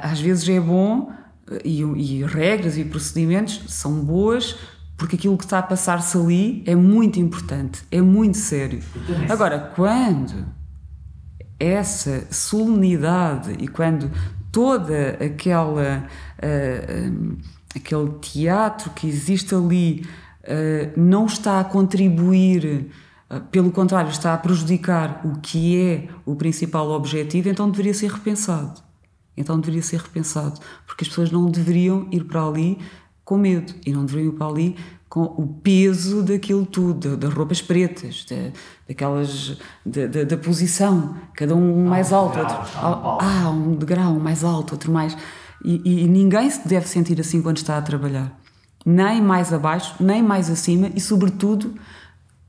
às vezes é bom, eh, e, e regras e procedimentos são boas, porque aquilo que está a passar-se ali é muito importante, é muito sério. Agora, quando essa solenidade e quando toda aquela. Uh, aquele teatro que existe ali uh, não está a contribuir, uh, pelo contrário, está a prejudicar o que é o principal objetivo, então deveria ser repensado. Então deveria ser repensado, porque as pessoas não deveriam ir para ali com medo e não deveriam ir para ali com o peso daquilo tudo, das roupas pretas, da, daquelas da, da, da, posição, cada um mais alto, outro, ah, um degrau mais alto, outro mais. E, e, ninguém se deve sentir assim quando está a trabalhar, nem mais abaixo, nem mais acima, e sobretudo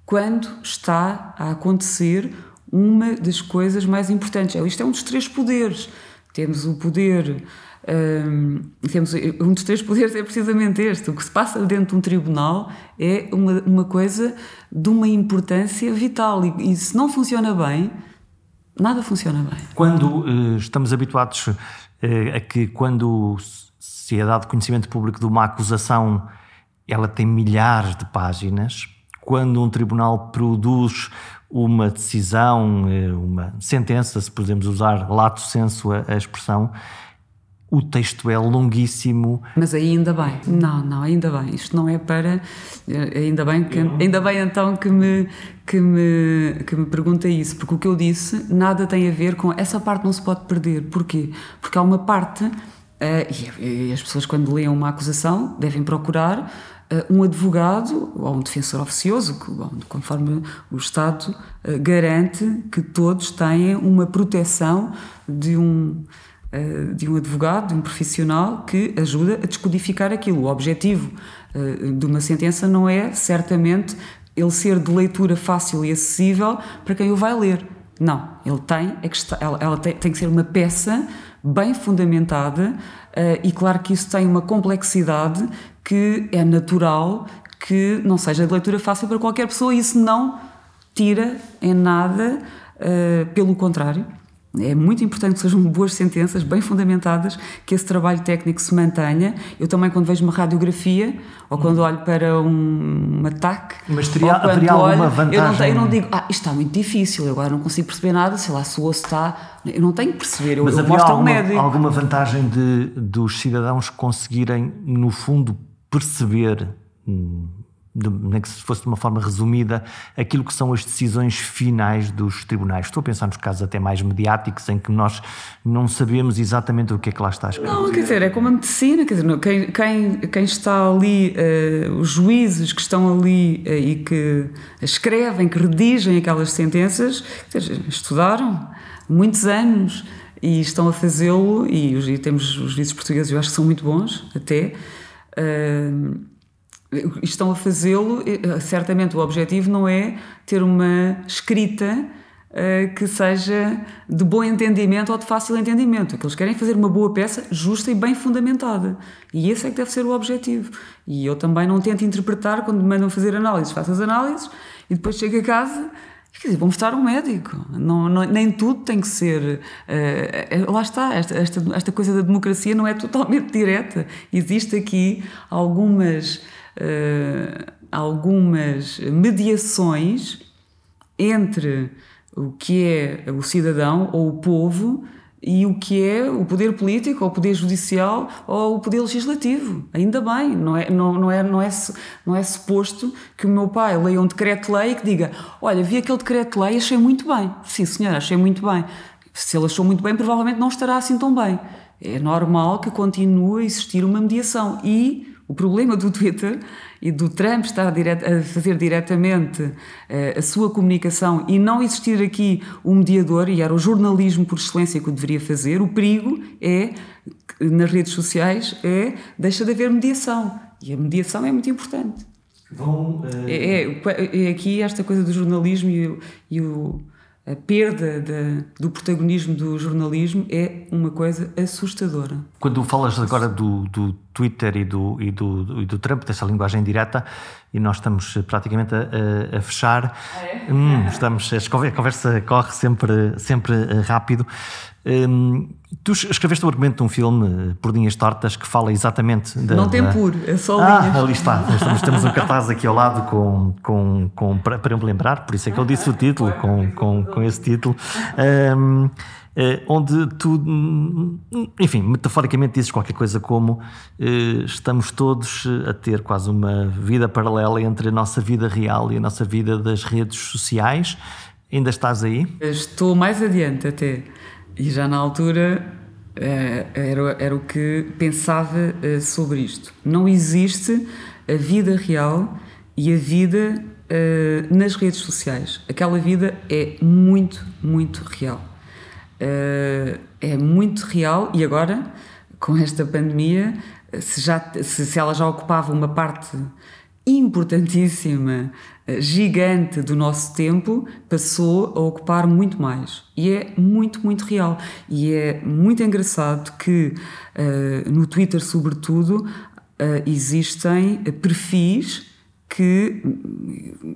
quando está a acontecer uma das coisas mais importantes. Isto é um dos três poderes. Temos o poder um, temos, um dos três poderes é precisamente este. O que se passa dentro de um tribunal é uma, uma coisa de uma importância vital. E, e se não funciona bem, nada funciona bem. Quando uh, estamos habituados a que, quando se é dado conhecimento público de uma acusação, ela tem milhares de páginas. Quando um tribunal produz uma decisão, eh, uma sentença, se podemos usar lato senso a expressão, o texto é longuíssimo. Mas ainda bem. Não, não, ainda bem. Isto não é para. Eh, ainda bem, que, ainda bem então que me, que, me, que me pergunta isso, porque o que eu disse nada tem a ver com. Essa parte não se pode perder. Porquê? Porque há uma parte. Uh, e, as pessoas, quando leem uma acusação, devem procurar uh, um advogado ou um defensor oficioso, que, conforme o Estado garante que todos têm uma proteção de um eh, de um advogado, de um profissional que ajuda a descodificar aquilo. O objetivo eh, de uma sentença não é, certamente, ele ser de leitura fácil e acessível para quem o vai ler. Não, ele tem, é ela, ela tem, tem, que ser uma peça bem fundamentada uh, e claro que isso tem uma complexidade que é natural que não seja de leitura fácil para qualquer pessoa isso não tira em nada, pelo contrário, é muito importante que sejam boas sentenças, bem fundamentadas, que esse trabalho técnico se mantenha. Eu também, quando vejo uma radiografia, ou quando olho para um, um ataque. Mas teria, haveria olho, alguma vantagem? Eu não, eu não, digo, ah, isto está muito difícil, eu agora não consigo perceber nada, sei lá, se o osso está. Eu não tenho que perceber, eu, Mas eu mostro alguma, ao médico. alguma vantagem de, dos cidadãos conseguirem, no fundo, perceber. Hum, nem que se fosse de uma forma resumida, aquilo que são as decisões finais dos tribunais. Estou a pensar nos casos até mais mediáticos em que nós não sabemos exatamente o que é que lá está escrito. Não, quer dizer, é como a medicina, quer dizer, quem, quem, quem está ali, uh, os juízes que estão ali uh, e que escrevem, que redigem aquelas sentenças, dizer, estudaram muitos anos e estão a fazê-lo, e, e, temos os juízes portugueses, eu acho que são muito bons até. Uh, estão a fazê-lo, eh, certamente o objetivo não é ter uma escrita uh, que seja de bom entendimento ou de fácil entendimento. Que eles querem é fazer uma boa peça justa e bem fundamentada. E esse é que deve ser o objetivo. E eu também não tento interpretar quando me mandam fazer análises, faço as análises e depois chego a casa Quer dizer, vou mostrar um médico. Não, não, nem tudo tem que ser. Uh, lá está, esta, esta, esta coisa da democracia não é totalmente direta. Existe aqui algumas uh, algumas mediações entre o que é o cidadão ou o povo e o que é o poder político, ou o poder judicial, ou o poder legislativo. Ainda bem, não é, não, não é, não é, não é suposto que o meu pai leia um decreto-lei que diga: Olha, vi aquele decreto-lei e achei muito bem. Sim, senhora, achei muito bem. Se ele achou muito bem, provavelmente não estará assim tão bem. É normal que continue a existir uma mediação. E o problema do Twitter e do Trump estar a, fazer diretamente eh, a sua comunicação e não existir aqui um mediador, e era o jornalismo por excelência que o deveria fazer, o perigo é, nas redes sociais, é deixa de haver mediação. E a mediação é muito importante. Vão, uh... é, é, é, aqui esta coisa do jornalismo e, e o a perda de, do protagonismo do jornalismo é uma coisa assustadora. Quando falas agora do, do Twitter e do, e, do, e do Trump, dessa linguagem direta, e nós estamos praticamente a, a fechar, ah, é? hum, estamos, a conversa corre sempre, sempre eh, rápido. Hum, tu escreveste o argumento de um filme, Por Linhas Tortas, que fala exatamente da. Não tem da... por, é só ah, linhas. ali está. Nós temos um cartaz aqui ao lado com, com, com, para, para me lembrar, por isso é que eu disse o título, com, com, com esse título. Um, eh, onde tu, enfim, metaforicamente dizes qualquer coisa como eh, estamos todos a ter quase uma vida paralela entre a nossa vida real e a nossa vida das redes sociais. Ainda estás aí? Estou mais adiante até. E já na altura era, era o que pensava sobre isto. Não existe a vida real e a vida nas redes sociais. Aquela vida é muito, muito real. Uh, é muito real e agora, com esta pandemia, se, já, se, se ela já ocupava uma parte importantíssima, eh, gigante do nosso tempo, passou a ocupar muito mais. E é muito, muito real. E é muito engraçado que uh, no Twitter, sobretudo, existem perfis que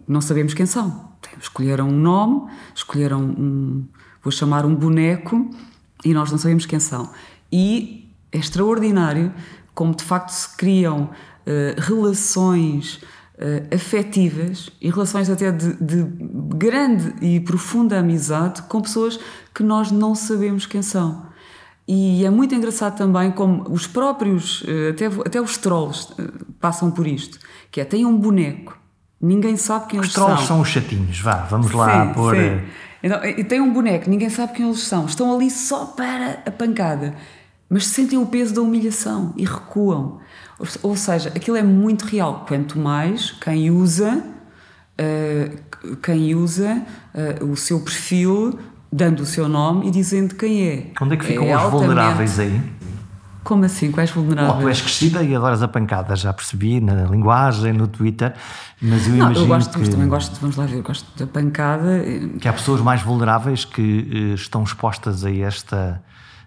não sabemos quem são. Escolheram um nome, escolheram um, vou chamar um boneco, e nós não sabemos quem são. E é extraordinário como de facto se criam uh, relações uh, afetivas e relações até de, de, grande e profunda amizade com pessoas que nós não sabemos quem são. E é muito engraçado também como os próprios, uh, até, até os trolls passam por isto, que é, têm um boneco, ninguém sabe quem os eles são. Os trolls são os chatinhos, vá, vamos lá sim, pôr... Sim. Então, e tem um boneco, ninguém sabe quem eles são, estão ali só para a pancada mas sentem o peso da humilhação e recuam. Ou seja, aquilo é muito real. Quanto mais quem usa, uh, quem usa uh, o seu perfil, dando o seu nome e dizendo quem é. Onde é que ficam é os vulneráveis aí? Como assim? Quais vulneráveis? Oh, tu és crescida e adoras a pancada, já percebi, na linguagem, no Twitter, mas eu não, imagino eu gosto, que... Mas também gosto, vamos lá ver, gosto da pancada. Que há pessoas mais vulneráveis que uh, estão expostas a esta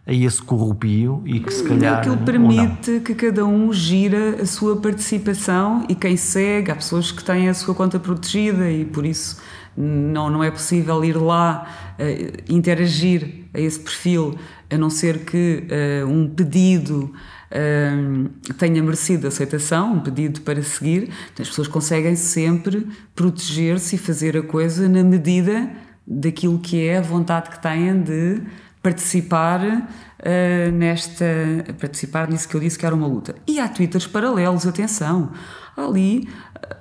a esse corrupio e que se calhar. Aquilo permite que cada um gira a sua participação e quem segue, há pessoas que têm a sua conta protegida e por isso não, não é possível ir lá uh, interagir a esse perfil, a não ser que uh, um pedido uh, tenha merecido aceitação, um pedido para seguir. Então, as pessoas conseguem sempre proteger-se e fazer a coisa na medida daquilo que é a vontade que têm de participar uh, nesta. participar nisso que eu disse que era uma luta. E há twitters paralelos, atenção. Ali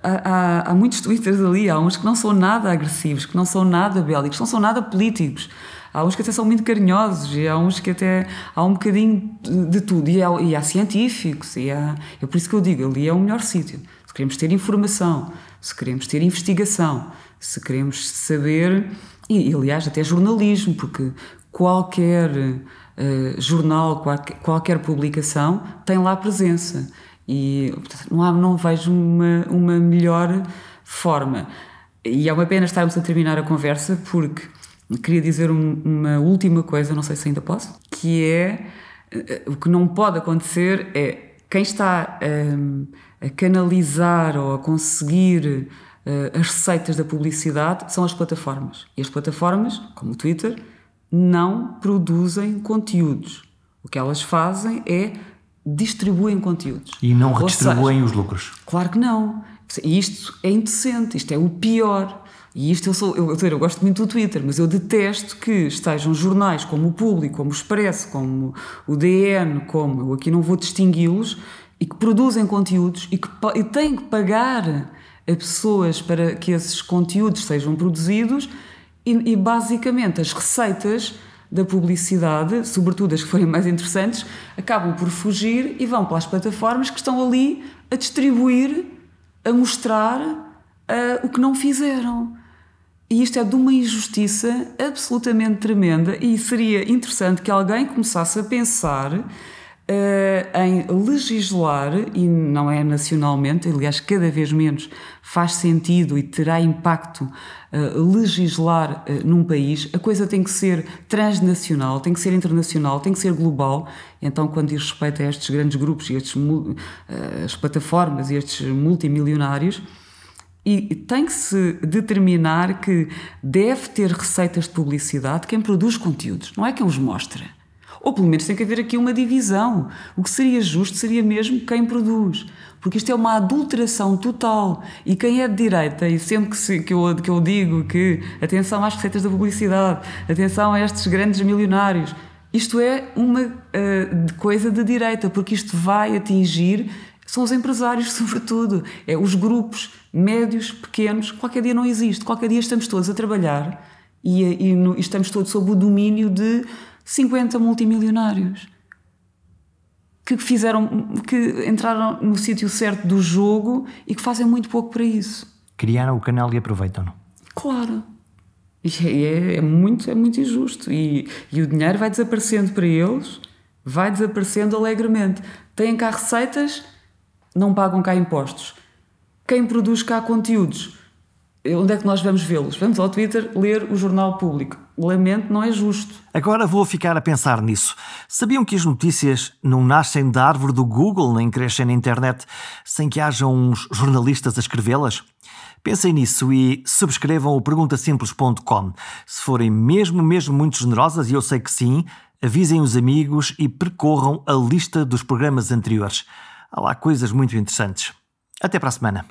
há, há, há, muitos twitters ali, há uns que não são nada agressivos, que não são nada bélicos, não são nada políticos. Há uns que até são muito carinhosos e há uns que até há um bocadinho de tudo. E há, e há científicos, e há, é por isso que eu digo, ali é o melhor sítio. Se queremos ter informação, se queremos ter investigação, se queremos saber, e aliás até jornalismo, porque qualquer uh, jornal, qualquer, qualquer, publicação tem lá presença. E não, há, não vejo uma, uma melhor forma. E é uma pena estarmos a terminar a conversa porque queria dizer um, uma última coisa, não sei se ainda posso, que é uh, o que não pode acontecer é quem está um, a canalizar ou a conseguir uh, as receitas da publicidade são as plataformas. E as plataformas, como o Twitter, não produzem conteúdos. O que elas fazem é distribuem conteúdos. E não redistribuem seja, os lucros. Claro que não. E isto é indecente, isto é o pior. E isto eu sou, eu, eu, eu gosto muito do Twitter, mas eu detesto que estejam jornais como o Público, como o Expresso, como o DN, como eu aqui não vou distingui-los, e que produzem conteúdos e que e têm que pagar a pessoas para que esses conteúdos sejam produzidos e, e basicamente as receitas da publicidade, sobretudo as que forem mais interessantes, acabam por fugir e vão para as plataformas que estão ali a distribuir, a mostrar uh, o que não fizeram. E isto é de uma injustiça absolutamente tremenda e seria interessante que alguém começasse a pensar uh, em legislar, e não é nacionalmente, aliás, cada vez menos faz sentido e terá impacto uh, legislar uh, num país, a coisa tem que ser transnacional, tem que ser internacional, tem que ser global. Então, quando diz respeito a estes grandes grupos e estes, as plataformas e estes multimilionários, e tem que se determinar que deve ter receitas de publicidade quem produz conteúdos, não é quem os mostra. Ou pelo menos tem que haver aqui uma divisão. O que seria justo seria mesmo quem produz. Porque isto é uma adulteração total. E quem é de direita, e sempre que, se, que, eu, que eu digo que atenção às receitas da publicidade, atenção a estes grandes milionários, isto é uma uh, coisa de direita, porque isto vai atingir são os empresários, sobretudo. É os grupos médios, pequenos. Qualquer dia não existe. Qualquer dia estamos todos a trabalhar e, e, no, e estamos todos sob o domínio de 50 multimilionários. que fizeram, que entraram no sítio certo do jogo e que fazem muito pouco para isso. Criaram o canal e aproveitam-no. Claro. E é, é, muito, é muito injusto. E, e o dinheiro vai desaparecendo para eles, vai desaparecendo alegremente. Têm cá receitas, não pagam cá impostos. Quem produz cá conteúdos, onde é que nós vamos vê-los? Vamos ao Twitter ler o jornal público. Lamento, não é justo. Agora vou ficar a pensar nisso. Sabiam que as notícias não nascem da árvore do Google nem crescem na internet sem que haja uns jornalistas a escrevê-las? Pensem nisso e subscrevam o perguntasimples.com. Se forem mesmo, mesmo muito generosas, e eu sei que sim, avisem os amigos e percorram a lista dos programas anteriores. Há lá coisas muito interessantes. Até para a semana.